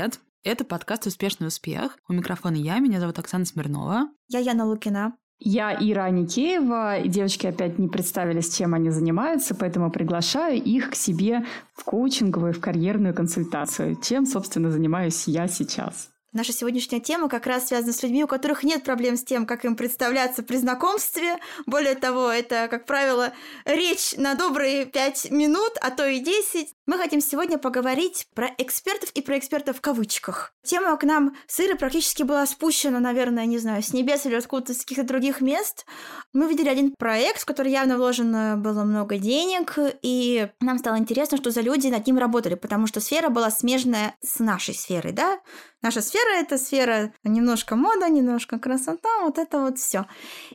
привет! Это подкаст «Успешный успех». У микрофона я, меня зовут Оксана Смирнова. Я Яна Лукина. Я Ира Аникеева, девочки опять не представились, чем они занимаются, поэтому приглашаю их к себе в коучинговую, в карьерную консультацию, чем, собственно, занимаюсь я сейчас. Наша сегодняшняя тема как раз связана с людьми, у которых нет проблем с тем, как им представляться при знакомстве. Более того, это, как правило, речь на добрые пять минут, а то и десять. Мы хотим сегодня поговорить про экспертов и про экспертов в кавычках. Тема к нам с Ирой практически была спущена, наверное, не знаю, с небес или откуда-то с каких-то других мест. Мы видели один проект, в который явно вложено было много денег, и нам стало интересно, что за люди над ним работали, потому что сфера была смежная с нашей сферой, да? Наша сфера это сфера немножко мода, немножко красота, вот это вот все.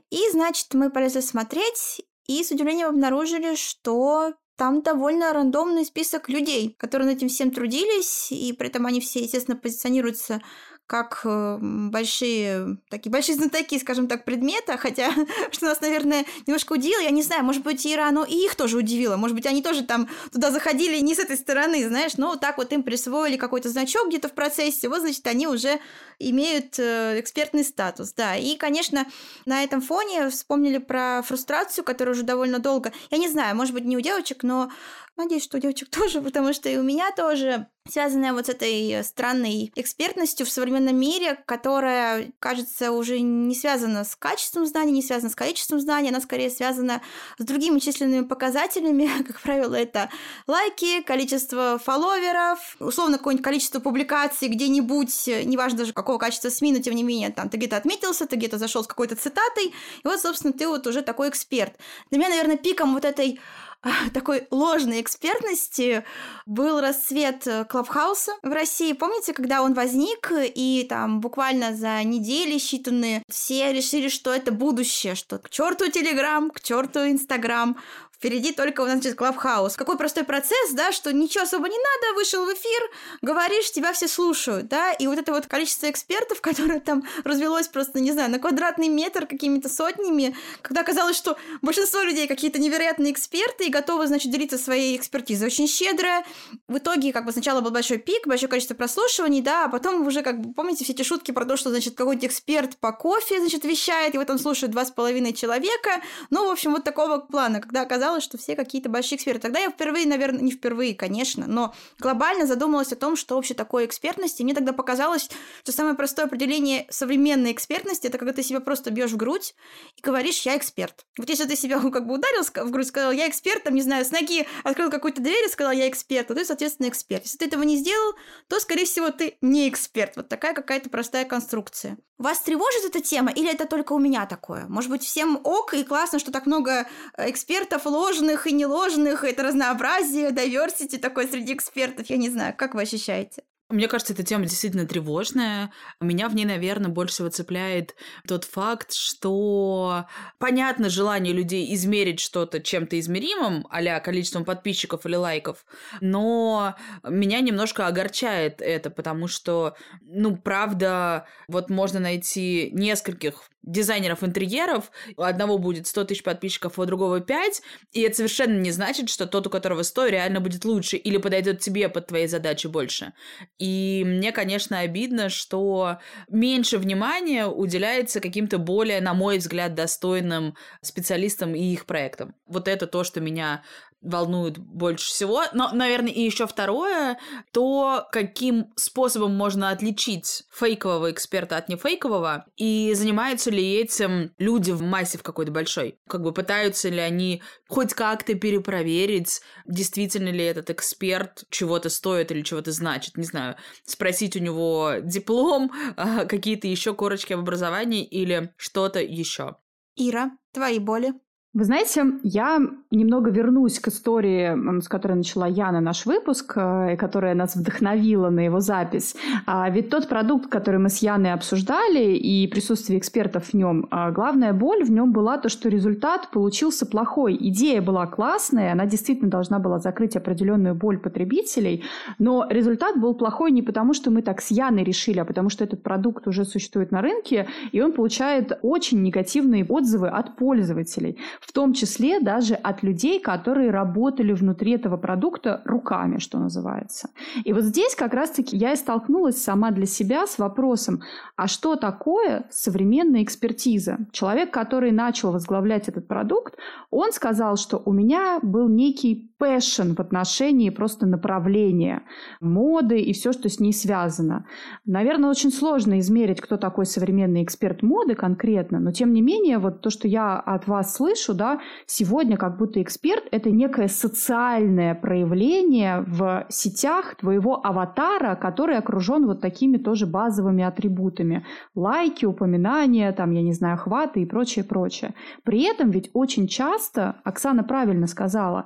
И, значит, мы полезли смотреть, и с удивлением обнаружили, что там довольно рандомный список людей, которые над этим всем трудились, и при этом они все, естественно, позиционируются как э, большие, такие большие знатоки, скажем так, предмета, хотя, что нас, наверное, немножко удивило, я не знаю, может быть, Ира, оно и их тоже удивило, может быть, они тоже там туда заходили не с этой стороны, знаешь, но вот так вот им присвоили какой-то значок где-то в процессе, вот, значит, они уже имеют э, экспертный статус, да, и, конечно, на этом фоне вспомнили про фрустрацию, которая уже довольно долго, я не знаю, может быть, не у девочек, но надеюсь, что у девочек тоже, потому что и у меня тоже связанная вот с этой странной экспертностью в современном мире, которая, кажется, уже не связана с качеством знаний, не связана с количеством знаний, она скорее связана с другими численными показателями. Как правило, это лайки, количество фолловеров, условно какое-нибудь количество публикаций где-нибудь, неважно даже какого качества СМИ, но тем не менее, там ты где-то отметился, ты где-то зашел с какой-то цитатой, и вот, собственно, ты вот уже такой эксперт. Для меня, наверное, пиком вот этой такой ложной экспертности был расцвет э, Клабхауса в России. Помните, когда он возник, и там буквально за недели считанные все решили, что это будущее, что к черту Телеграм, к черту Инстаграм, Впереди только у нас сейчас Клабхаус. Какой простой процесс, да, что ничего особо не надо, вышел в эфир, говоришь, тебя все слушают, да, и вот это вот количество экспертов, которое там развелось просто, не знаю, на квадратный метр какими-то сотнями, когда казалось, что большинство людей какие-то невероятные эксперты и готовы, значит, делиться своей экспертизой очень щедро. В итоге, как бы, сначала был большой пик, большое количество прослушиваний, да, а потом уже, как бы, помните все эти шутки про то, что, значит, какой-то эксперт по кофе, значит, вещает, его там слушают два с половиной человека, ну, в общем, вот такого плана, когда оказалось, казалось, что все какие-то большие эксперты. Тогда я впервые, наверное, не впервые, конечно, но глобально задумалась о том, что вообще такое экспертность. И мне тогда показалось, что самое простое определение современной экспертности это когда ты себя просто бьешь в грудь и говоришь, я эксперт. Вот если ты себя как бы ударил в грудь, сказал, я эксперт, там, не знаю, с ноги открыл какую-то дверь и сказал, я эксперт, то ты, соответственно, эксперт. Если ты этого не сделал, то, скорее всего, ты не эксперт. Вот такая какая-то простая конструкция. Вас тревожит эта тема или это только у меня такое? Может быть, всем ок и классно, что так много э, экспертов ложных и неложных, это разнообразие, diversity такое среди экспертов, я не знаю, как вы ощущаете? Мне кажется, эта тема действительно тревожная. Меня в ней, наверное, больше всего цепляет тот факт, что понятно желание людей измерить что-то чем-то измеримым, а количеством подписчиков или лайков, но меня немножко огорчает это, потому что, ну, правда, вот можно найти нескольких дизайнеров интерьеров, у одного будет 100 тысяч подписчиков, у другого 5, и это совершенно не значит, что тот, у которого 100, реально будет лучше или подойдет тебе под твои задачи больше. И мне, конечно, обидно, что меньше внимания уделяется каким-то более, на мой взгляд, достойным специалистам и их проектам. Вот это то, что меня волнует больше всего. Но, наверное, и еще второе, то, каким способом можно отличить фейкового эксперта от нефейкового, и занимаются ли этим люди в массе в какой-то большой. Как бы пытаются ли они хоть как-то перепроверить, действительно ли этот эксперт чего-то стоит или чего-то значит. Не знаю, спросить у него диплом, а, какие-то еще корочки об образовании или что-то еще. Ира, твои боли? Вы знаете, я немного вернусь к истории, с которой начала Яна наш выпуск, э, и которая нас вдохновила на его запись. А ведь тот продукт, который мы с Яной обсуждали, и присутствие экспертов в нем, а главная боль в нем была то, что результат получился плохой. Идея была классная, она действительно должна была закрыть определенную боль потребителей, но результат был плохой не потому, что мы так с Яной решили, а потому что этот продукт уже существует на рынке, и он получает очень негативные отзывы от пользователей. В том числе даже от людей, которые работали внутри этого продукта руками, что называется. И вот здесь как раз-таки я и столкнулась сама для себя с вопросом, а что такое современная экспертиза? Человек, который начал возглавлять этот продукт, он сказал, что у меня был некий passion в отношении просто направления моды и все, что с ней связано. Наверное, очень сложно измерить, кто такой современный эксперт моды конкретно, но тем не менее, вот то, что я от вас слышу, да, сегодня как будто эксперт – это некое социальное проявление в сетях твоего аватара, который окружен вот такими тоже базовыми атрибутами. Лайки, упоминания, там, я не знаю, охваты и прочее, прочее. При этом ведь очень часто, Оксана правильно сказала,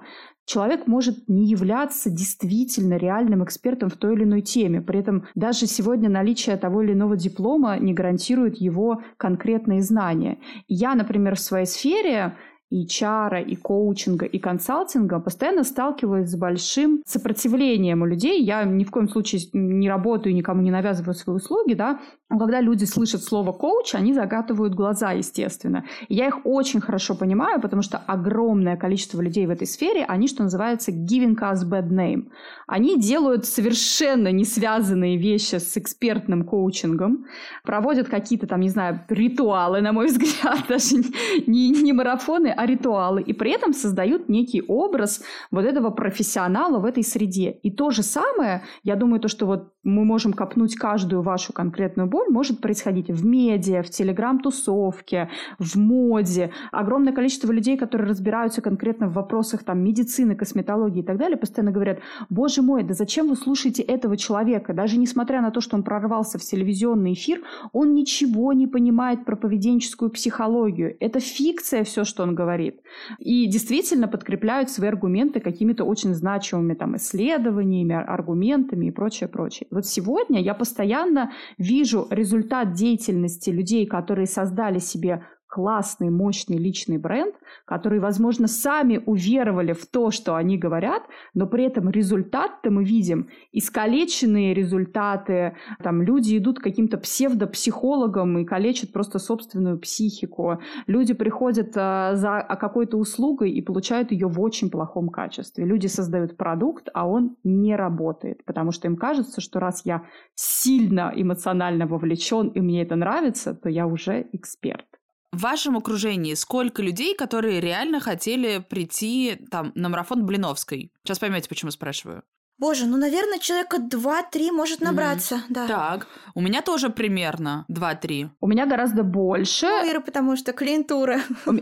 человек может не являться действительно реальным экспертом в той или иной теме. При этом даже сегодня наличие того или иного диплома не гарантирует его конкретные знания. Я, например, в своей сфере и чара, и коучинга, и консалтинга постоянно сталкиваюсь с большим сопротивлением у людей. Я ни в коем случае не работаю, никому не навязываю свои услуги, да, но когда люди слышат слово коуч, они загатывают глаза, естественно. И я их очень хорошо понимаю, потому что огромное количество людей в этой сфере, они, что называется, giving us bad name. Они делают совершенно не связанные вещи с экспертным коучингом, проводят какие-то там, не знаю, ритуалы, на мой взгляд, даже не, не марафоны, а ритуалы, и при этом создают некий образ вот этого профессионала в этой среде. И то же самое, я думаю, то, что вот мы можем копнуть каждую вашу конкретную боль, может происходить в медиа, в телеграм-тусовке, в моде. Огромное количество людей, которые разбираются конкретно в вопросах там, медицины, косметологии и так далее, постоянно говорят, боже мой, да зачем вы слушаете этого человека? Даже несмотря на то, что он прорвался в телевизионный эфир, он ничего не понимает про поведенческую психологию. Это фикция все, что он говорит. И действительно подкрепляют свои аргументы какими-то очень значимыми там, исследованиями, аргументами и прочее, прочее. Вот сегодня я постоянно вижу результат деятельности людей, которые создали себе классный, мощный личный бренд, которые, возможно, сами уверовали в то, что они говорят, но при этом результат-то мы видим. Искалеченные результаты, там люди идут к каким-то псевдопсихологам и калечат просто собственную психику, люди приходят а, за какой-то услугой и получают ее в очень плохом качестве, люди создают продукт, а он не работает, потому что им кажется, что раз я сильно эмоционально вовлечен и мне это нравится, то я уже эксперт. В вашем окружении сколько людей, которые реально хотели прийти там на марафон Блиновской? Сейчас поймете, почему спрашиваю. Боже, ну, наверное, человека два-три может набраться, mm. да. Так, у меня тоже примерно два-три. У меня гораздо больше. Ну, Ира, потому что клиентура.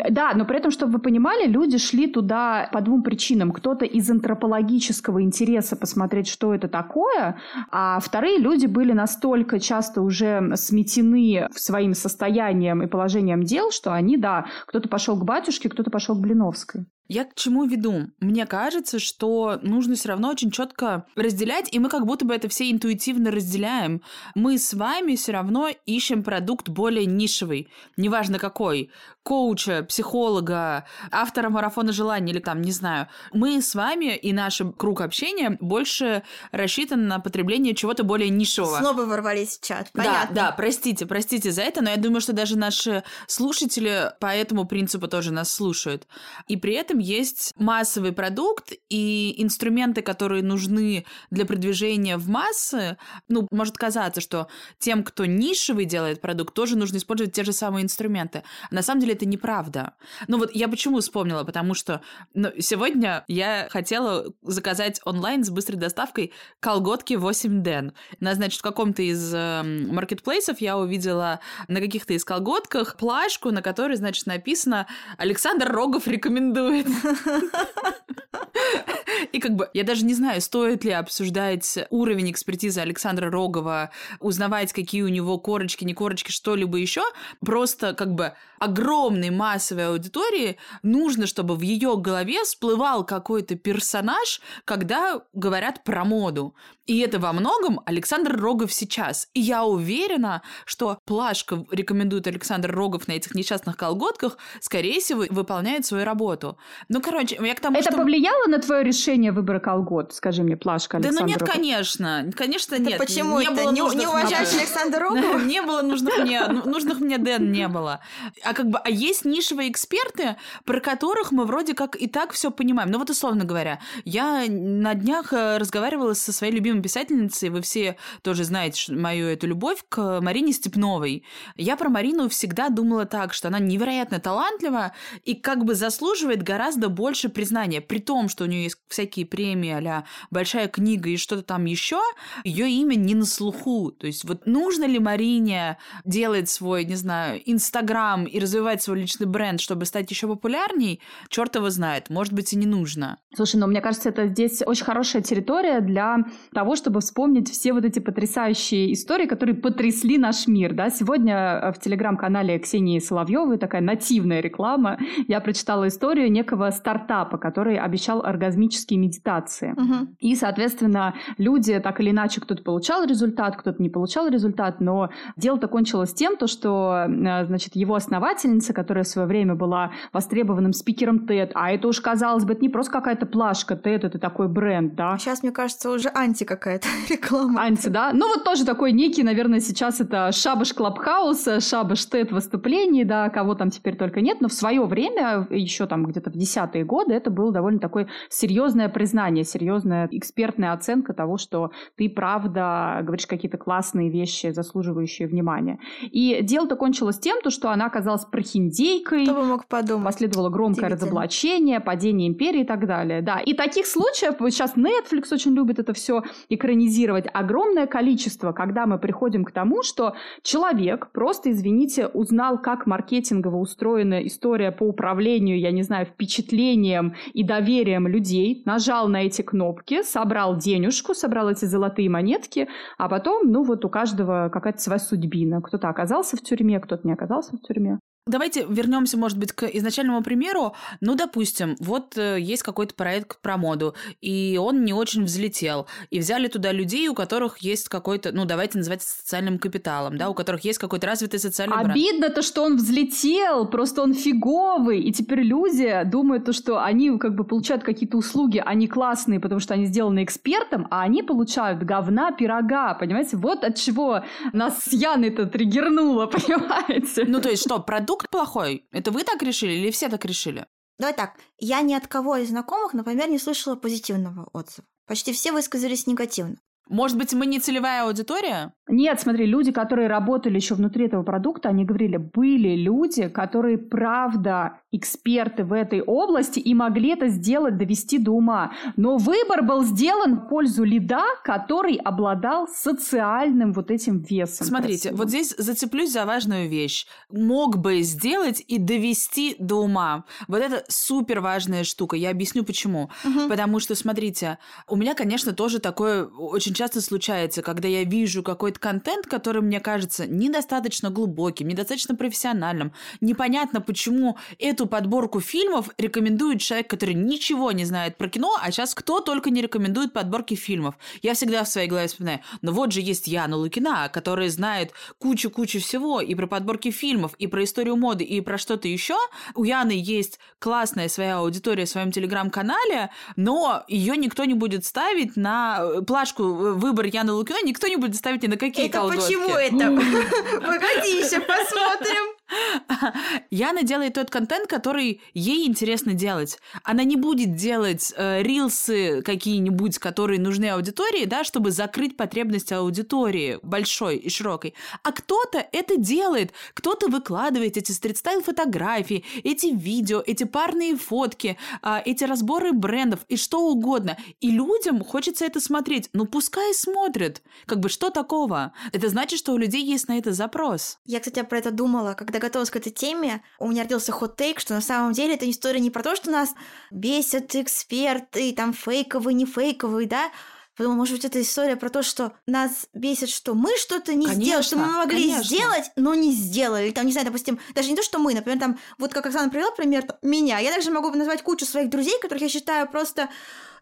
Да, но при этом, чтобы вы понимали, люди шли туда по двум причинам. Кто-то из антропологического интереса посмотреть, что это такое, а вторые люди были настолько часто уже сметены своим состоянием и положением дел, что они, да, кто-то пошел к батюшке, кто-то пошел к Блиновской. Я к чему веду? Мне кажется, что нужно все равно очень четко разделять, и мы как будто бы это все интуитивно разделяем. Мы с вами все равно ищем продукт более нишевый, неважно какой, коуча, психолога, автора марафона желаний или там, не знаю. Мы с вами и наш круг общения больше рассчитан на потребление чего-то более нишевого. Снова ворвались в чат, понятно. Да, да, простите, простите за это, но я думаю, что даже наши слушатели по этому принципу тоже нас слушают. И при этом этом есть массовый продукт и инструменты, которые нужны для продвижения в массы. Ну, может казаться, что тем, кто нишевый делает продукт, тоже нужно использовать те же самые инструменты. На самом деле это неправда. Ну вот я почему вспомнила? Потому что ну, сегодня я хотела заказать онлайн с быстрой доставкой колготки 8 ден. На, значит, в каком-то из э, маркетплейсов я увидела на каких-то из колготках плашку, на которой, значит, написано «Александр Рогов рекомендует». И как бы я даже не знаю, стоит ли обсуждать уровень экспертизы Александра Рогова, узнавать, какие у него корочки, не корочки, что-либо еще. Просто как бы огромной массовой аудитории нужно, чтобы в ее голове всплывал какой-то персонаж, когда говорят про моду. И это во многом Александр Рогов сейчас. И я уверена, что плашка рекомендует Александр Рогов на этих несчастных колготках, скорее всего, выполняет свою работу. Ну, короче, я к тому, Это что... повлияло на твое решение выбора колгот? Скажи мне, Плашка Да ну нет, Александрова. конечно. Конечно, Да нет. почему не это? было Не, не уважаешь Александра Рогова? Не было нужных мне, ну, нужных мне Дэн не было. А как бы, а есть нишевые эксперты, про которых мы вроде как и так все понимаем. Ну вот условно говоря, я на днях э, разговаривала со своей любимой писательницей, вы все тоже знаете мою эту любовь к Марине Степновой. Я про Марину всегда думала так, что она невероятно талантлива и как бы заслуживает гораздо больше признания. При том, что у нее есть всякие премии а большая книга и что-то там еще, ее имя не на слуху. То есть вот нужно ли Марине делать свой, не знаю, Инстаграм и развивать свой личный бренд, чтобы стать еще популярней, черт его знает. Может быть, и не нужно. Слушай, ну мне кажется, это здесь очень хорошая территория для того, чтобы вспомнить все вот эти потрясающие истории, которые потрясли наш мир. Да? Сегодня э, в телеграм-канале Ксении Соловьевой такая нативная реклама. Я прочитала историю некого стартапа, который обещал оргазмические медитации. Мгм. И, соответственно, люди так или иначе, кто-то получал результат, кто-то не получал результат, но дело-то кончилось тем, то, что, э, значит, его основательница, которая в свое время была востребованным спикером TED, а это уж, казалось бы, это не просто какая-то плашка, TED это такой бренд, да, Сейчас, мне кажется, уже анти какая-то реклама. Анти, да? Ну вот тоже такой некий, наверное, сейчас это шабаш Клабхауса, шабаш TED выступлений, да, кого там теперь только нет, но в свое время, еще там где-то в десятые годы, это было довольно такое серьезное признание, серьезная экспертная оценка того, что ты правда говоришь какие-то классные вещи, заслуживающие внимания. И дело-то кончилось тем, то, что она оказалась прохиндейкой, Кто бы мог подумать? Последовало громкое разоблачение, падение империи и так далее. Да, и таких случаев, вот сейчас Netflix очень любит это все экранизировать, огромное количество, когда мы приходим к тому, что человек просто, извините, узнал, как маркетингово устроена история по управлению, я не знаю, впечатлением и доверием людей, нажал на эти кнопки, собрал денежку, собрал эти золотые монетки, а потом, ну вот у каждого какая-то своя судьбина. Кто-то оказался в тюрьме, кто-то не оказался в тюрьме. Давайте вернемся, может быть, к изначальному примеру. Ну, допустим, вот э, есть какой-то проект про моду, и он не очень взлетел. И взяли туда людей, у которых есть какой-то, ну, давайте называть это социальным капиталом, да, у которых есть какой-то развитый социальный бренд. Обидно-то, что он взлетел, просто он фиговый, и теперь люди думают, то, что они как бы получают какие-то услуги, они классные, потому что они сделаны экспертом, а они получают говна пирога, понимаете? Вот от чего нас с Яной-то триггернуло, понимаете? Ну, то есть что, продукт плохой? Это вы так решили или все так решили? Давай так, я ни от кого из знакомых, например, не слышала позитивного отзыва. Почти все высказались негативно. Может быть, мы не целевая аудитория? Нет, смотри, люди, которые работали еще внутри этого продукта, они говорили, были люди, которые правда эксперты в этой области и могли это сделать, довести до ума. Но выбор был сделан в пользу лида, который обладал социальным вот этим весом. Смотрите, красивым. вот здесь зацеплюсь за важную вещь. Мог бы сделать и довести до ума. Вот это супер важная штука. Я объясню почему. Мгм. Потому что, смотрите, у меня, конечно, тоже такое очень часто случается, когда я вижу какой-то контент, который мне кажется недостаточно глубоким, недостаточно профессиональным. Непонятно, почему эту подборку фильмов рекомендует человек, который ничего не знает про кино, а сейчас кто только не рекомендует подборки фильмов. Я всегда в своей голове вспоминаю, ну вот же есть Яна Лукина, которая знает кучу-кучу всего и про подборки фильмов, и про историю моды, и про что-то еще. У Яны есть классная своя аудитория в своем телеграм-канале, но ее никто не будет ставить на э, плашку э, выбор Яны Лукиной, никто не будет ставить ни на какие Это колготки. почему это? Погоди, еще посмотрим. Яна делает тот контент, который ей интересно делать. Она не будет делать э, рилсы какие-нибудь, которые нужны аудитории, да, чтобы закрыть потребность аудитории большой и широкой. А кто-то это делает. Кто-то выкладывает эти стрит-стайл фотографии, эти видео, эти парные фотки, а, эти разборы брендов и что угодно. И людям хочется это смотреть. Ну, пускай смотрят. Как бы что такого? Это значит, что у людей есть на это запрос. Я, кстати, про это думала, когда готовилась к этой теме. У меня родился хот-тейк, что на самом деле эта история не про то, что нас бесят эксперты, там фейковые, не фейковые, да, Подумала, может быть, это история про то, что нас бесит, что мы что-то не Конечно, сделали, что мы могли конечно. сделать, но не сделали. Там, не знаю, допустим, даже не то, что мы, например, там, вот как Оксана привела пример там, меня, я также могу назвать кучу своих друзей, которых я считаю просто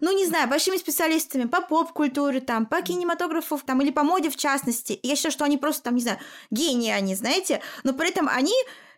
ну, не знаю, большими специалистами по поп-культуре, там, по кинематографу, там, или по моде в частности. И я считаю, что они просто, там, не знаю, гении они, знаете, но при этом они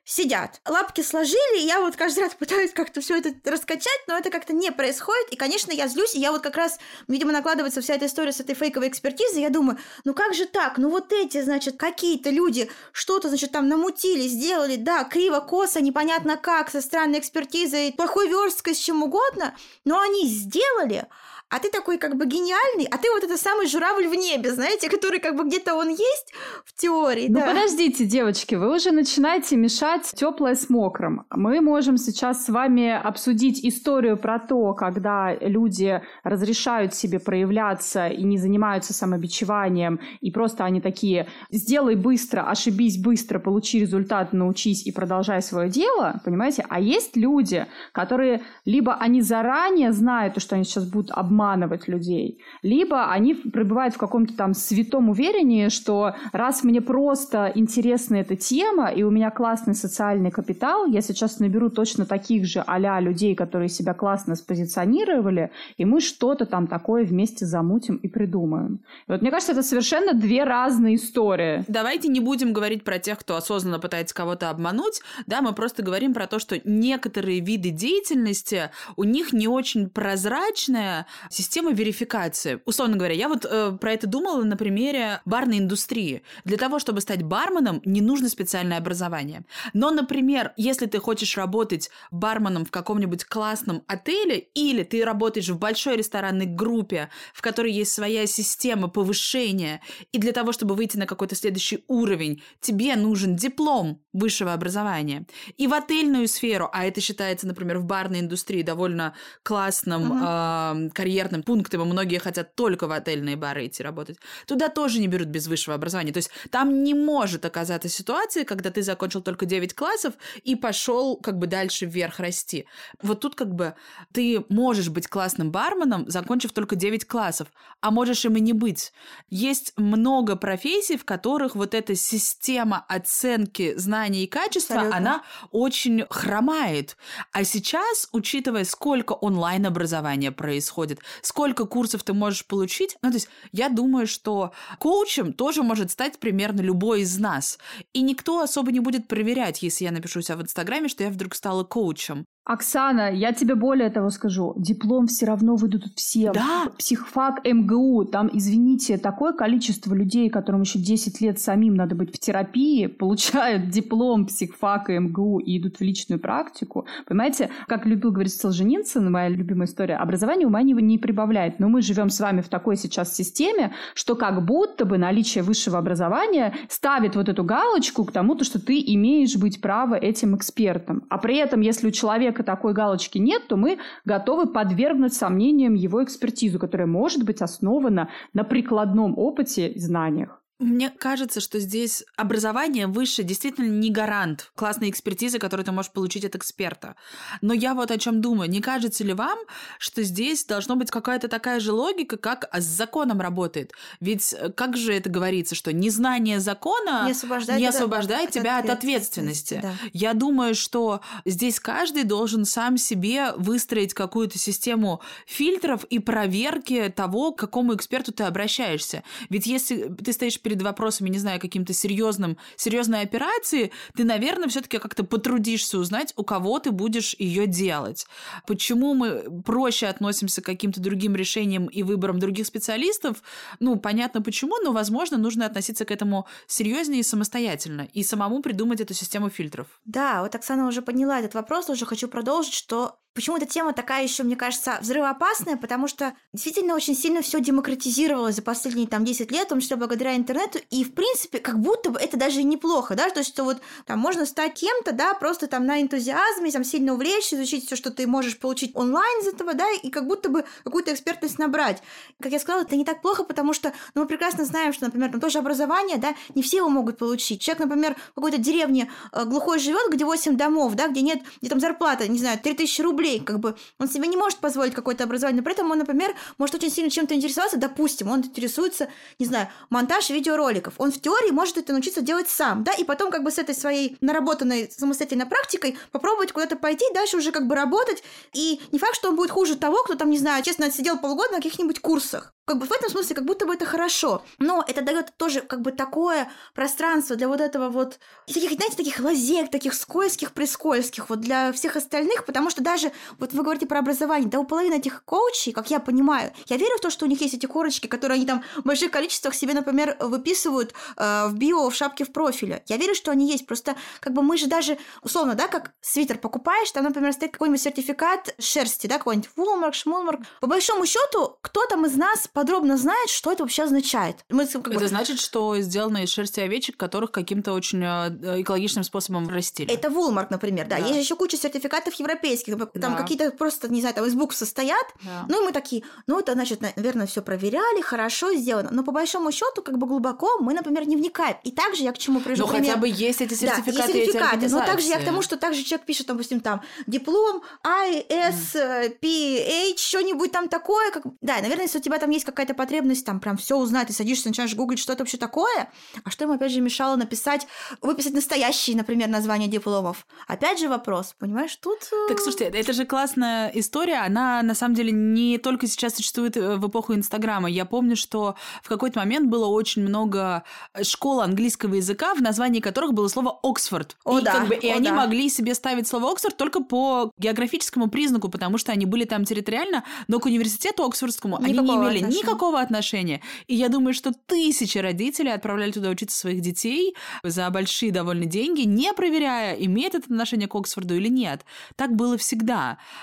сидят, лапки сложили, и я вот каждый раз пытаюсь как-то все это раскачать, но это как-то не происходит, и, конечно, я злюсь, и я вот как раз, видимо, накладывается вся эта история с этой фейковой экспертизой, я думаю, ну как же так, ну вот эти, значит, какие-то люди что-то, значит, там намутили, сделали, да, криво, косо, непонятно как, со странной экспертизой, плохой версткой, с чем угодно, но они сделали, а ты такой как бы гениальный, а ты вот это самый журавль в небе, знаете, который как бы где-то он есть в теории. Ну да. подождите, девочки, вы уже начинаете мешать теплое с мокрым. Мы можем сейчас с вами обсудить историю про то, когда люди разрешают себе проявляться и не занимаются самобичеванием, и просто они такие, сделай быстро, ошибись быстро, получи результат, научись и продолжай свое дело, понимаете? А есть люди, которые либо они заранее знают, что они сейчас будут обманывать, обманывать людей, либо они пребывают в каком-то там святом уверении, что раз мне просто интересна эта тема, и у меня классный социальный капитал, я сейчас наберу точно таких же а людей, которые себя классно спозиционировали, и мы что-то там такое вместе замутим и придумаем. И вот мне кажется, это совершенно две разные истории. Давайте не будем говорить про тех, кто осознанно пытается кого-то обмануть, да, мы просто говорим про то, что некоторые виды деятельности у них не очень прозрачная, Система верификации. Условно говоря, я вот э, про это думала на примере барной индустрии. Для того, чтобы стать барменом, не нужно специальное образование. Но, например, если ты хочешь работать барменом в каком-нибудь классном отеле, или ты работаешь в большой ресторанной группе, в которой есть своя система повышения, и для того, чтобы выйти на какой-то следующий уровень, тебе нужен диплом высшего образования. И в отельную сферу, а это считается, например, в барной индустрии довольно классным uh-huh. э, карьерным пунктом, и многие хотят только в отельные бары идти работать, туда тоже не берут без высшего образования. То есть там не может оказаться ситуация, когда ты закончил только 9 классов и пошел как бы дальше вверх расти. Вот тут как бы ты можешь быть классным барменом, закончив только 9 классов, а можешь им и не быть. Есть много профессий, в которых вот эта система оценки знаний и качества, Абсолютно. она очень хромает. А сейчас, учитывая, сколько онлайн-образования происходит, сколько курсов ты можешь получить. Ну, то есть я думаю, что коучем тоже может стать примерно любой из нас. И никто особо не будет проверять, если я напишу себя в Инстаграме, что я вдруг стала коучем. Оксана, я тебе более того скажу, диплом все равно выдадут всем. Да. Психфак МГУ, там, извините, такое количество людей, которым еще 10 лет самим надо быть в терапии, получают диплом психфака МГУ и идут в личную практику. Понимаете, как любил говорить Солженицын, моя любимая история, образование ума не, не прибавляет. Но мы живем с вами в такой сейчас системе, что как будто бы наличие высшего образования ставит вот эту галочку к тому, что ты имеешь быть право этим экспертом. А при этом, если у человека человека такой галочки нет, то мы готовы подвергнуть сомнениям его экспертизу, которая может быть основана на прикладном опыте и знаниях. Мне кажется, что здесь образование выше действительно не гарант классной экспертизы, которую ты можешь получить от эксперта. Но я вот о чем думаю. Не кажется ли вам, что здесь должно быть какая-то такая же логика, как с законом работает? Ведь э, как же это говорится, что незнание закона не освобождает, не освобождает тебя от ответственности? От ответственности. Да. Я думаю, что здесь каждый должен сам себе выстроить какую-то систему фильтров и проверки того, к какому эксперту ты обращаешься. Ведь если ты стоишь перед вопросами, не знаю, каким-то серьезным, серьезной операции, ты, наверное, все-таки как-то потрудишься узнать, у кого ты будешь ее делать. Почему мы проще относимся к каким-то другим решениям и выборам других специалистов? Ну, понятно почему, но, возможно, нужно относиться к этому серьезнее и самостоятельно, и самому придумать эту систему фильтров. Да, вот Оксана уже подняла этот вопрос, уже хочу продолжить, что Почему эта тема такая еще, мне кажется, взрывоопасная? Потому что действительно очень сильно все демократизировалось за последние там 10 лет, в том числе благодаря интернету. И, в принципе, как будто бы это даже и неплохо, да, то есть, что вот там можно стать кем-то, да, просто там на энтузиазме, там сильно увлечься, изучить все, что ты можешь получить онлайн из этого, да, и как будто бы какую-то экспертность набрать. Как я сказала, это не так плохо, потому что ну, мы прекрасно знаем, что, например, там тоже образование, да, не все его могут получить. Человек, например, в какой-то деревне э, глухой живет, где 8 домов, да, где нет, где там зарплата, не знаю, 3000 рублей, рублей, как бы. Он себе не может позволить какое-то образование, но при этом он, например, может очень сильно чем-то интересоваться, допустим, он интересуется, не знаю, монтаж видеороликов, он в теории может это научиться делать сам, да, и потом как бы с этой своей наработанной самостоятельной практикой попробовать куда-то пойти, дальше уже как бы работать, и не факт, что он будет хуже того, кто там, не знаю, честно, отсидел полгода на каких-нибудь курсах. Как бы в этом смысле, как будто бы это хорошо. Но это дает тоже как бы такое пространство для вот этого вот таких, знаете, таких лазек, таких скользких, прискользких вот для всех остальных, потому что даже вот вы говорите про образование, да у половины этих коучей, как я понимаю, я верю в то, что у них есть эти корочки, которые они там в больших количествах себе, например, выписывают э, в био, в шапке в профиле. Я верю, что они есть. Просто как бы мы же даже, условно, да, как свитер покупаешь, там, например, стоит какой-нибудь сертификат шерсти, да, какой-нибудь Woolmark, Schmulmark. По большому счету, кто там из нас подробно знает, что это вообще означает. Мы, как это бы... значит, что сделано из шерсти овечек, которых каким-то очень э, экологичным способом растили. Это Woolmark, например, да. да. Есть еще куча сертификатов европейских. Там да. какие-то просто, не знаю, там из букв состоят. Да. Ну, и мы такие, ну, это, значит, наверное, все проверяли, хорошо сделано. Но по большому счету, как бы глубоко мы, например, не вникаем. И также я к чему Но пример. хотя бы есть эти сертификаты. Да, есть сертификаты. Но также я к тому, что также человек пишет, допустим, там диплом ISPH, mm. что-нибудь там такое. Как... Да, наверное, если у тебя там есть какая-то потребность там прям все узнать, ты садишься, начинаешь гуглить, что это вообще такое, а что ему, опять же, мешало написать, выписать настоящие, например, названия дипломов? Опять же вопрос, понимаешь, тут... Э, так, слушайте, это же классная история, она, на самом деле, не только сейчас существует э, в эпоху Инстаграма. Я помню, что в какой-то момент было очень много школ английского языка, в названии которых было слово Оксфорд. О, и, да. Как бы, и О, они да. могли себе ставить слово Оксфорд только по географическому признаку, потому что они были там территориально, но к университету Оксфордскому никакого они не имели отношения. никакого отношения. И я думаю, что тысячи родителей отправляли туда учиться своих детей за большие довольно деньги, не проверяя, имеет это отношение к Оксфорду или нет. Так было всегда.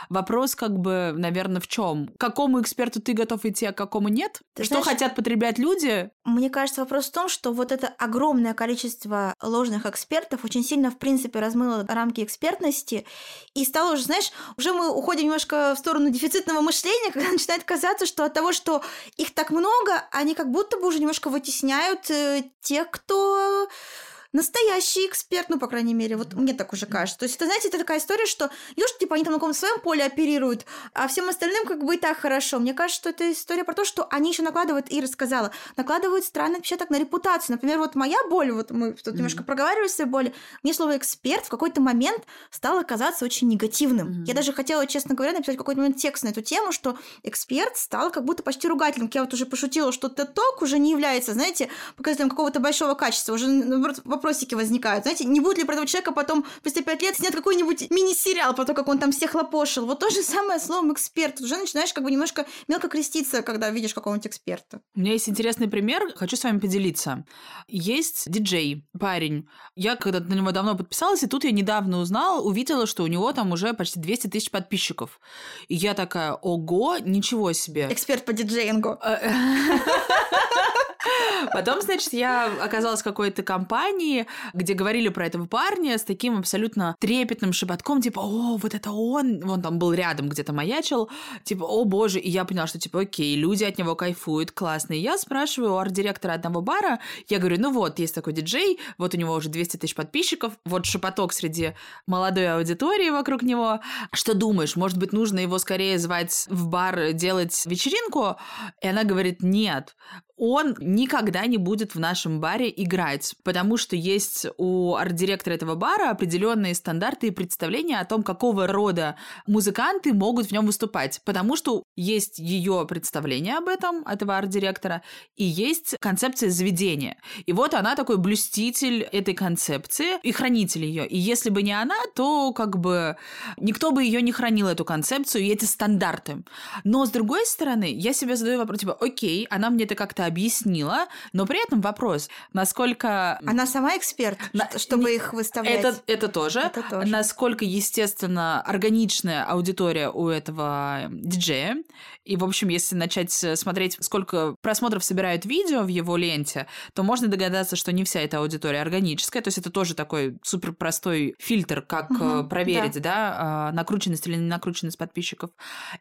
Вопрос как бы, наверное, в чем? К какому эксперту ты готов идти, а к какому нет? Ты что знаешь, хотят потреблять люди? Мне кажется, вопрос в том, что вот это огромное количество ложных экспертов очень сильно, в принципе, размыло рамки экспертности и стало уже, знаешь, уже мы уходим немножко в сторону дефицитного мышления, когда начинает казаться, что от того, что их так много, они как будто бы уже немножко вытесняют э, тех, кто настоящий эксперт, ну, по крайней мере, вот мне так уже кажется. То есть, это, знаете, это такая история, что что, типа, они там на каком-то своем поле оперируют, а всем остальным как бы и так хорошо. Мне кажется, что это история про то, что они еще накладывают, и рассказала, накладывают странный отпечаток на репутацию. Например, вот моя боль, вот мы тут mm-hmm. немножко проговаривали свои боли, мне слово «эксперт» в какой-то момент стало казаться очень негативным. Mm-hmm. Я даже хотела, честно говоря, написать какой-то момент текст на эту тему, что эксперт стал как будто почти ругательным. Я вот уже пошутила, что TED-ток уже не является, знаете, показателем какого-то большого качества. Уже вопросики возникают. Знаете, не будет ли про этого человека потом спустя пять лет снят какой-нибудь мини-сериал про то, как он там всех лопошил. Вот то же самое словом эксперт. Уже начинаешь как бы немножко мелко креститься, когда видишь какого-нибудь эксперта. У меня есть интересный пример, хочу с вами поделиться. Есть диджей, парень. Я когда на него давно подписалась, и тут я недавно узнала, увидела, что у него там уже почти 200 тысяч подписчиков. И я такая, ого, ничего себе. Эксперт по диджеингу. Потом, значит, я оказалась в какой-то компании, где говорили про этого парня с таким абсолютно трепетным шепотком, типа, о, вот это он, он там был рядом, где-то маячил, типа, о боже, и я поняла, что, типа, окей, люди от него кайфуют, классно. И я спрашиваю у арт-директора одного бара, я говорю, ну вот, есть такой диджей, вот у него уже 200 тысяч подписчиков, вот шепоток среди молодой аудитории вокруг него. Что думаешь, может быть, нужно его скорее звать в бар делать вечеринку? И она говорит, нет, он никогда не будет в нашем баре играть, потому что есть у арт-директора этого бара определенные стандарты и представления о том, какого рода музыканты могут в нем выступать, потому что есть ее представление об этом, этого арт-директора, и есть концепция заведения. И вот она такой блюститель этой концепции и хранитель ее. И если бы не она, то как бы никто бы ее не хранил, эту концепцию и эти стандарты. Но с другой стороны, я себе задаю вопрос, типа, окей, она мне это как-то объяснила, но при этом вопрос, насколько... Она сама эксперт, на... чтобы не... их выставлять? Это, это, тоже. это тоже. Насколько, естественно, органичная аудитория у этого диджея. И, в общем, если начать смотреть, сколько просмотров собирают видео в его ленте, то можно догадаться, что не вся эта аудитория органическая. То есть это тоже такой супер простой фильтр, как угу, проверить, да, да накрученность или не накрученность подписчиков.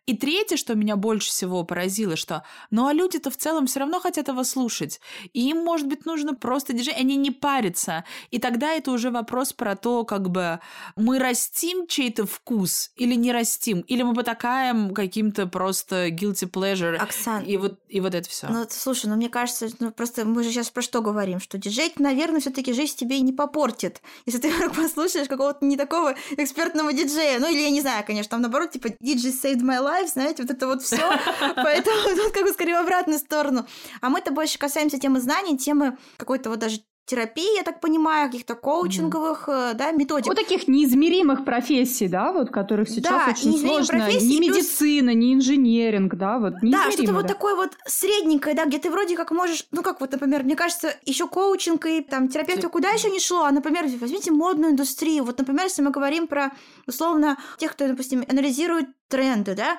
И третье, что меня больше всего поразило, что ну а люди-то в целом все равно хотят хотят этого слушать. И им, может быть, нужно просто диджей, они не парятся. И тогда это уже вопрос про то, как бы мы растим чей-то вкус или не растим, или мы потакаем каким-то просто guilty pleasure. Оксан, и вот, и вот это все. Ну, слушай, ну мне кажется, ну просто мы же сейчас про что говорим, что диджей, наверное, все-таки жизнь тебе не попортит, если ты вдруг послушаешь какого-то не такого экспертного диджея. Ну или я не знаю, конечно, там наоборот, типа DJ saved my life, знаете, вот это вот все. Поэтому тут как бы скорее в обратную сторону. А мы-то больше касаемся темы знаний, темы какой-то вот даже терапии, я так понимаю, каких-то коучинговых, mm-hmm. да, методик. Вот таких неизмеримых профессий, да, вот которых сейчас да, очень сложно. Не медицина, плюс... не инженеринг, да, вот Да, что-то да. вот такое вот средненькое, да, где ты вроде как можешь, ну как вот, например, мне кажется, еще коучинг и там терапевту куда еще не шло, а, например, возьмите модную индустрию, вот, например, если мы говорим про, условно, тех, кто, допустим, анализирует тренды, да,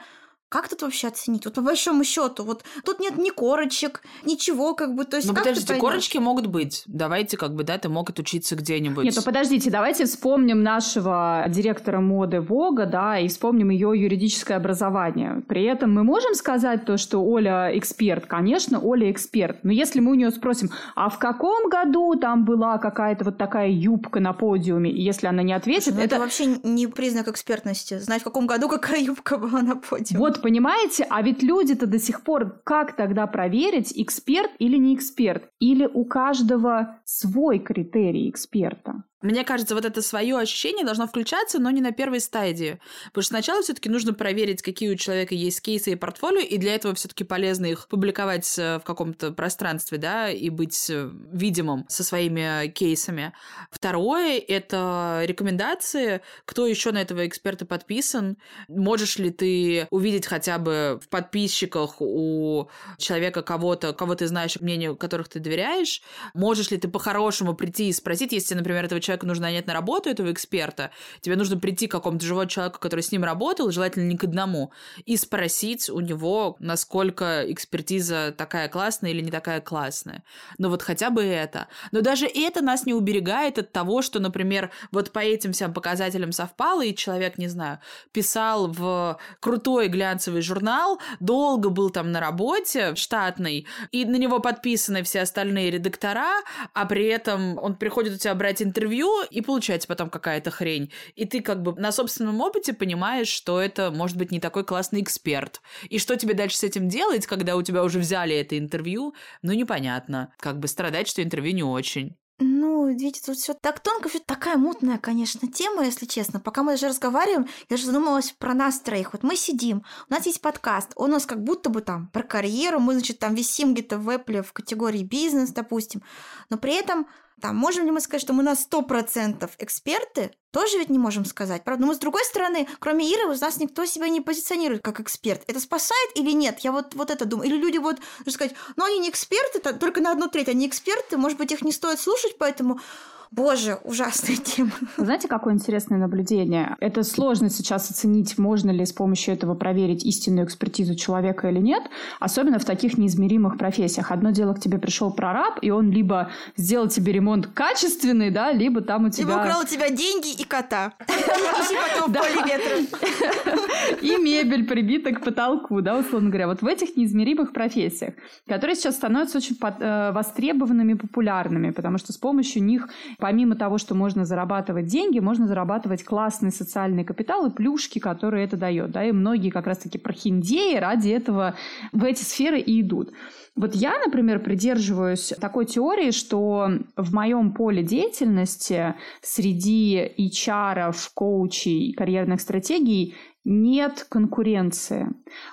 как тут вообще оценить? Вот по большому счету, вот тут нет ни корочек, ничего, как бы, то есть. Ну, подождите, корочки могут быть. Давайте, как бы, да, ты мог отучиться где-нибудь. Нет, ну подождите, давайте вспомним нашего директора моды Вога, да, и вспомним ее юридическое образование. При этом мы можем сказать то, что Оля эксперт. Конечно, Оля эксперт. Но если мы у нее спросим, а в каком году там была какая-то вот такая юбка на подиуме, и если она не ответит, Слушай, ну это... это вообще не признак экспертности. Знать, в каком году какая юбка была на подиуме. Вот понимаете? А ведь люди-то до сих пор, как тогда проверить, эксперт или не эксперт? Или у каждого свой критерий эксперта? Мне кажется, вот это свое ощущение должно включаться, но не на первой стадии. Потому что сначала все-таки нужно проверить, какие у человека есть кейсы и портфолио, и для этого все-таки полезно их публиковать э, в каком-то пространстве, да, и быть э, видимым со своими кейсами. Второе — это рекомендации, кто еще на этого эксперта подписан, можешь ли ты увидеть хотя бы в подписчиках у человека кого-то, кого ты знаешь, мнению которых ты доверяешь, можешь ли ты по-хорошему прийти и спросить, если, например, этого человека человека нужно нанять на работу, этого эксперта, тебе нужно прийти к какому-то живому человеку, который с ним работал, желательно не к одному, и спросить у него, насколько экспертиза такая классная или не такая классная. Но вот хотя бы это. Но даже это нас не уберегает от того, что, например, вот по этим всем показателям совпало, и человек, не знаю, писал в крутой глянцевый журнал, долго был там на работе, штатный, и на него подписаны все остальные редактора, а при этом он приходит у тебя брать интервью, интервью, и получается потом какая-то хрень. И ты как бы на собственном опыте понимаешь, что это может быть не такой классный эксперт. И что тебе дальше с этим делать, когда у тебя уже взяли это интервью, ну непонятно. Как бы страдать, что интервью не очень. Ну, видите, тут все так тонко, все такая мутная, конечно, тема, если честно. Пока мы даже разговариваем, я же задумалась про нас троих. Вот мы сидим, у нас есть подкаст, он у нас как будто бы там про карьеру, мы, значит, там висим где-то в Apple в категории бизнес, допустим, но при этом там, можем ли мы сказать, что мы на 100% эксперты? Тоже ведь не можем сказать, правда? Но мы, с другой стороны, кроме Иры, у нас никто себя не позиционирует как эксперт. Это спасает или нет? Я вот, вот это думаю. Или люди вот, сказать, ну они не эксперты, только на одну треть, они эксперты, может быть, их не стоит слушать, поэтому Боже, ужасная тема. Знаете, какое интересное наблюдение? Это сложно сейчас оценить, можно ли с помощью этого проверить истинную экспертизу человека или нет, особенно в таких неизмеримых профессиях. Одно дело, к тебе пришел прораб, и он либо сделал тебе ремонт качественный, да, либо там у тебя... Либо украл у тебя деньги и кота. И мебель прибита к потолку, да, условно говоря. Вот в этих неизмеримых профессиях, которые сейчас становятся очень э, востребованными, популярными, потому что с помощью них помимо того, что можно зарабатывать деньги, можно зарабатывать классный социальный капитал и плюшки, которые это дает. Да? И многие как раз-таки прохиндеи ради этого в эти сферы и идут. Вот я, например, придерживаюсь такой теории, что в моем поле деятельности среди HR, коучей, карьерных стратегий нет конкуренции.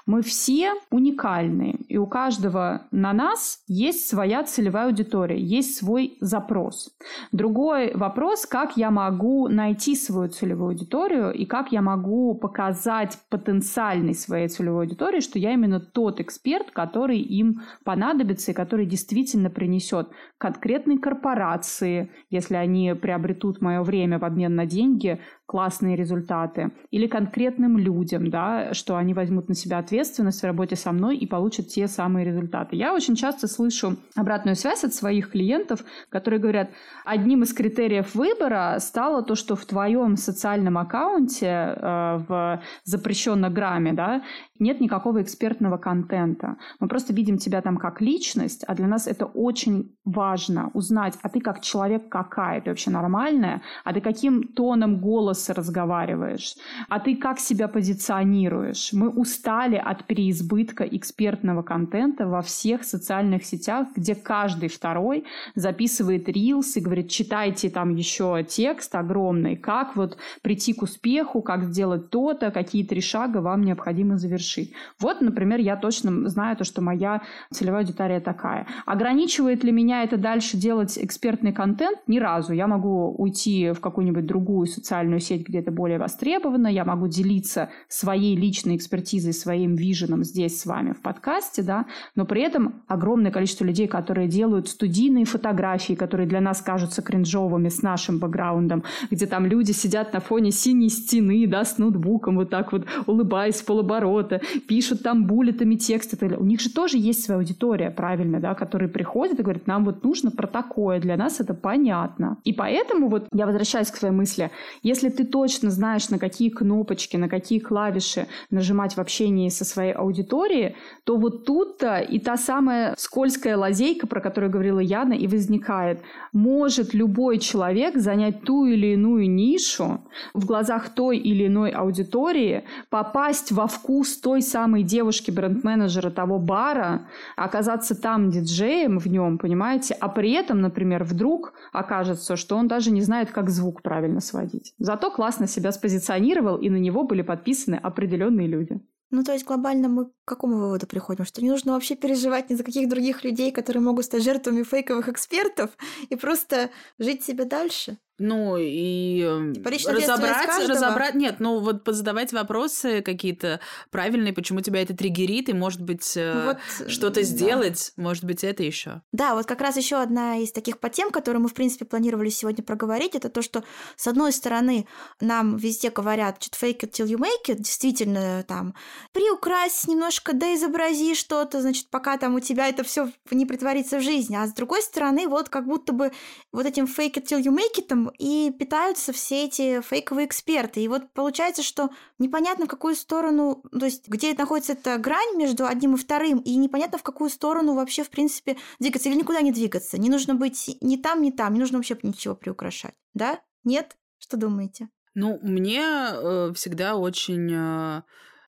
Мы все уникальны, и у каждого на нас есть своя целевая аудитория, есть свой запрос. Другой вопрос, как я могу найти свою целевую аудиторию и как я могу показать потенциальной своей целевой аудитории, что я именно тот эксперт, который им понадобится и который действительно принесет конкретной корпорации, если они приобретут мое время в обмен на деньги, классные результаты, или конкретным людям, да, что они возьмут на себя ответственность в работе со мной и получат те самые результаты. Я очень часто слышу обратную связь от своих клиентов, которые говорят, одним из критериев выбора стало то, что в твоем социальном аккаунте э, в запрещенном грамме, да, нет никакого экспертного контента. Мы просто видим тебя там как личность, а для нас это очень важно узнать, а ты как человек какая, ты вообще нормальная, а ты каким тоном голоса разговариваешь, а ты как себя позиционируешь. Мы устали от переизбытка экспертного контента во всех социальных сетях, где каждый второй записывает рилс и говорит, читайте там еще текст огромный, как вот прийти к успеху, как сделать то-то, какие три шага вам необходимо завершить решить. Вот, например, я точно знаю то, что моя целевая аудитория такая. Ограничивает ли меня это дальше делать экспертный контент? Ни разу. Я могу уйти в какую-нибудь другую социальную сеть, где это более востребовано. Я могу делиться своей личной экспертизой, своим виженом здесь с вами в подкасте, да, но при этом огромное количество людей, которые делают студийные фотографии, которые для нас кажутся кринжовыми с нашим бэкграундом, где там люди сидят на фоне синей стены, да, с ноутбуком, вот так вот улыбаясь в полоборота, пишут там буллетами тексты. У них же тоже есть своя аудитория, правильно, да, которые приходят и говорят, нам вот нужно про такое, для нас это понятно. И поэтому вот я возвращаюсь к своей мысли, если ты точно знаешь, на какие кнопочки, на какие клавиши нажимать в общении со своей аудиторией, то вот тут-то и та самая скользкая лазейка, про которую говорила Яна, и возникает. Может любой человек занять ту или иную нишу в глазах той или иной аудитории, попасть во вкус той самой девушки бренд-менеджера того бара, оказаться там диджеем в нем, понимаете, а при этом, например, вдруг окажется, что он даже не знает, как звук правильно сводить. Зато классно себя спозиционировал, и на него были подписаны определенные люди. Ну, то есть глобально мы к какому выводу приходим? Что не нужно вообще переживать ни за каких других людей, которые могут стать жертвами фейковых экспертов, и просто жить себе дальше? Ну и эм, разобрать, разобрать, нет, ну вот задавать вопросы какие-то правильные, почему тебя это триггерит, и может быть э, вот, что-то да. сделать, может быть это еще. Да, вот как раз еще одна из таких подтем, которые мы в принципе планировали сегодня проговорить, это то, что с одной стороны нам везде говорят, что fake it till you make it, действительно там приукрась немножко, да изобрази что-то, значит, пока там у тебя это все не притворится в жизни, а с другой стороны вот как будто бы вот этим fake it till you make it там и питаются все эти фейковые эксперты. И вот получается, что непонятно, в какую сторону, то есть где находится эта грань между одним и вторым, и непонятно, в какую сторону вообще, в принципе, двигаться или никуда не двигаться. Не нужно быть ни там, ни там, не нужно вообще ничего приукрашать. Да? Нет? Что думаете? Ну, мне э, всегда очень... Э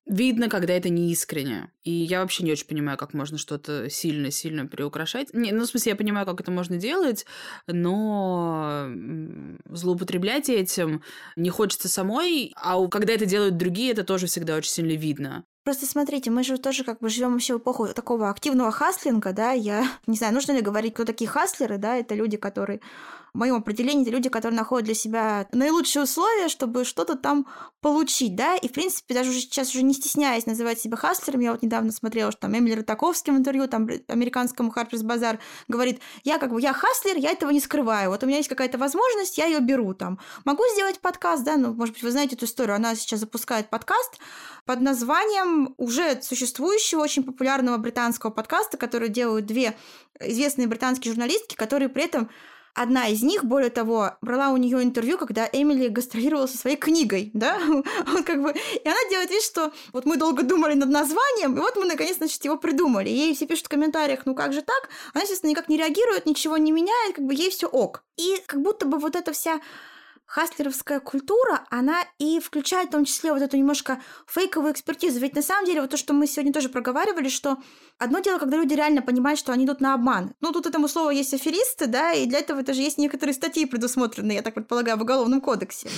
видно, когда это не искренне. И я вообще не очень понимаю, как можно что-то сильно-сильно приукрашать. Не, ну, в смысле, я понимаю, как это можно делать, но злоупотреблять этим не хочется самой, а когда это делают другие, это тоже всегда очень сильно видно. Просто смотрите, мы же тоже как бы живем вообще в эпоху такого активного хаслинга, да, я не знаю, нужно ли говорить, кто такие хаслеры, да, это люди, которые в моем определении это люди, которые находят для себя наилучшие условия, чтобы что-то там получить, да, и, в принципе, даже уже сейчас уже не стесняясь называть себя хаслером, я вот недавно смотрела, что там Эмили Ротаковский в интервью, там, американскому Harper's Bazaar говорит, я как бы, я хаслер, я этого не скрываю, вот у меня есть какая-то возможность, я ее беру там. Могу сделать подкаст, да, ну, может быть, вы знаете эту историю, она сейчас запускает подкаст под названием уже существующего, очень популярного британского подкаста, который делают две известные британские журналистки, которые при этом Одна из них, более того, брала у нее интервью, когда Эмили гастролировала со своей книгой, да, он как бы, и она делает вид, что вот мы долго думали над названием, и вот мы наконец, значит, его придумали. Ей все пишут в комментариях, ну как же так? Она, естественно, никак не реагирует, ничего не меняет, как бы ей все ок. И как будто бы вот эта вся хаслеровская культура, она и включает в том числе вот эту немножко фейковую экспертизу. Ведь на самом деле вот то, что мы сегодня тоже проговаривали, что одно дело, когда люди реально понимают, что они идут на обман. Ну, тут этому слову есть аферисты, да, и для этого даже есть некоторые статьи предусмотренные, я так предполагаю, в Уголовном кодексе.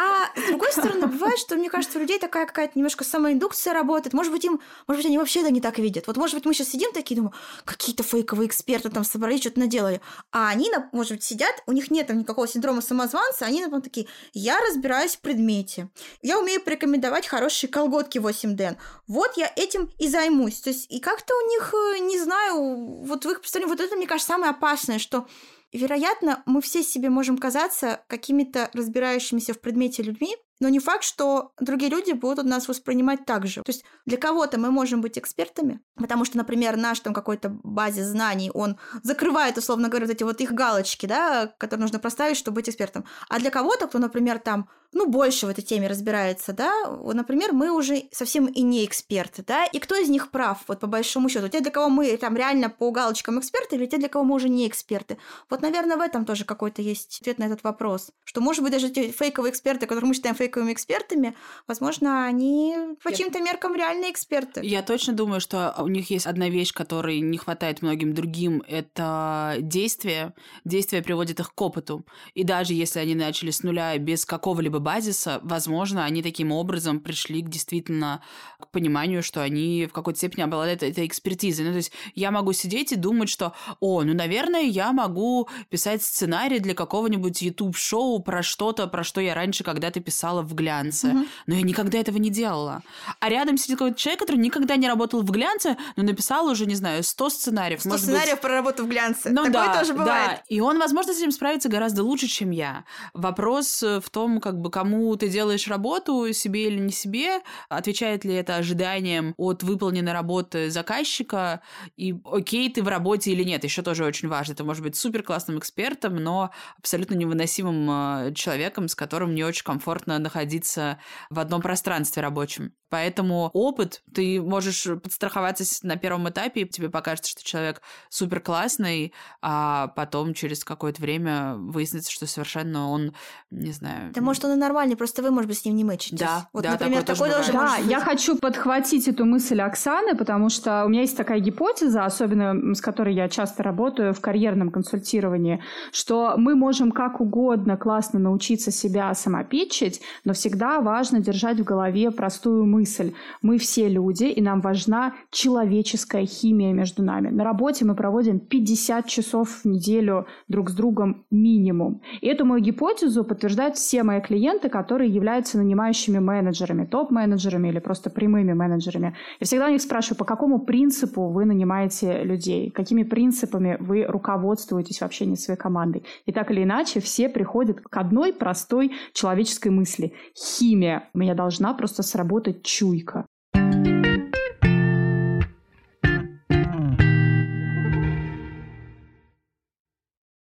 А с другой стороны, бывает, что, мне кажется, у людей такая какая-то немножко самоиндукция работает. Может быть, им, может быть, они вообще это не так видят. Вот, может быть, мы сейчас сидим такие, думаем, какие-то фейковые эксперты там собрались, что-то наделали. А они, может быть, сидят, у них нет там никакого синдрома самозванца, они, например, такие, я разбираюсь в предмете, я умею порекомендовать хорошие колготки 8 д Вот я этим и займусь. То есть, и как-то у них, э, не знаю, вот в их представлении, вот это, мне кажется, самое опасное, что вероятно, мы все себе можем казаться какими-то разбирающимися в предмете людьми, но не факт, что другие люди будут нас воспринимать так же. То есть для кого-то мы можем быть экспертами, потому что, например, наш там какой-то базе знаний, он закрывает, условно говоря, вот эти вот их галочки, да, которые нужно проставить, чтобы быть экспертом. А для кого-то, кто, например, там ну, больше в этой теме разбирается, да, вот, например, мы уже совсем и не эксперты, да, и кто из них прав, вот по большому счету, те, для кого мы там реально по галочкам эксперты, или те, для кого мы уже не эксперты. Вот, наверное, в этом тоже какой-то есть ответ на этот вопрос, что, может быть, даже те фейковые эксперты, которых мы считаем фейковыми экспертами, возможно, они по чьим-то меркам реальные эксперты. Я точно думаю, что у них есть одна вещь, которой не хватает многим другим, это действие. Действие приводит их к опыту. И даже если они начали с нуля без какого-либо базиса, возможно, они таким образом пришли к действительно к пониманию, что они в какой-то степени обладают этой экспертизой. Ну, то есть я могу сидеть и думать, что, о, ну, наверное, я могу писать сценарий для какого-нибудь YouTube-шоу про что-то, про что я раньше когда-то писала в глянце. Mm-hmm. Но я никогда этого не делала. А рядом сидит какой-то человек, который никогда не работал в глянце, но написал уже, не знаю, 100 сценариев. 100 сценариев быть... про работу в глянце. Ну, Такое да, тоже бывает. Да. И он, возможно, с этим справится гораздо лучше, чем я. Вопрос в том, как бы бы кому ты делаешь работу, себе или не себе, отвечает ли это ожиданиям от выполненной работы заказчика, и окей ты в работе или нет, еще тоже очень важно. Это может быть супер классным экспертом, но абсолютно невыносимым э, человеком, с которым не очень комфортно находиться в одном пространстве рабочем. Поэтому опыт, ты можешь подстраховаться на первом этапе, и тебе покажется, что человек супер классный, а потом через какое-то время выяснится, что совершенно он, не знаю... Да может он и нормальный, просто вы, может быть, с ним не мэчитесь. Да, вот, да, например, такой тоже Да, я хочу подхватить эту мысль Оксаны, потому что у меня есть такая гипотеза, особенно с которой я часто работаю в карьерном консультировании, что мы можем как угодно классно научиться себя самопитчить, но всегда важно держать в голове простую мысль. Мы все люди, и нам важна человеческая химия между нами. На работе мы проводим 50 часов в неделю друг с другом минимум. И эту мою гипотезу подтверждают все мои клиенты, которые являются нанимающими менеджерами, топ-менеджерами или просто прямыми менеджерами. Я всегда у них спрашиваю, по какому принципу вы нанимаете людей, какими принципами вы руководствуетесь в общении с своей командой. И так или иначе все приходят к одной простой человеческой мысли. Химия. У меня должна просто сработать чуйка.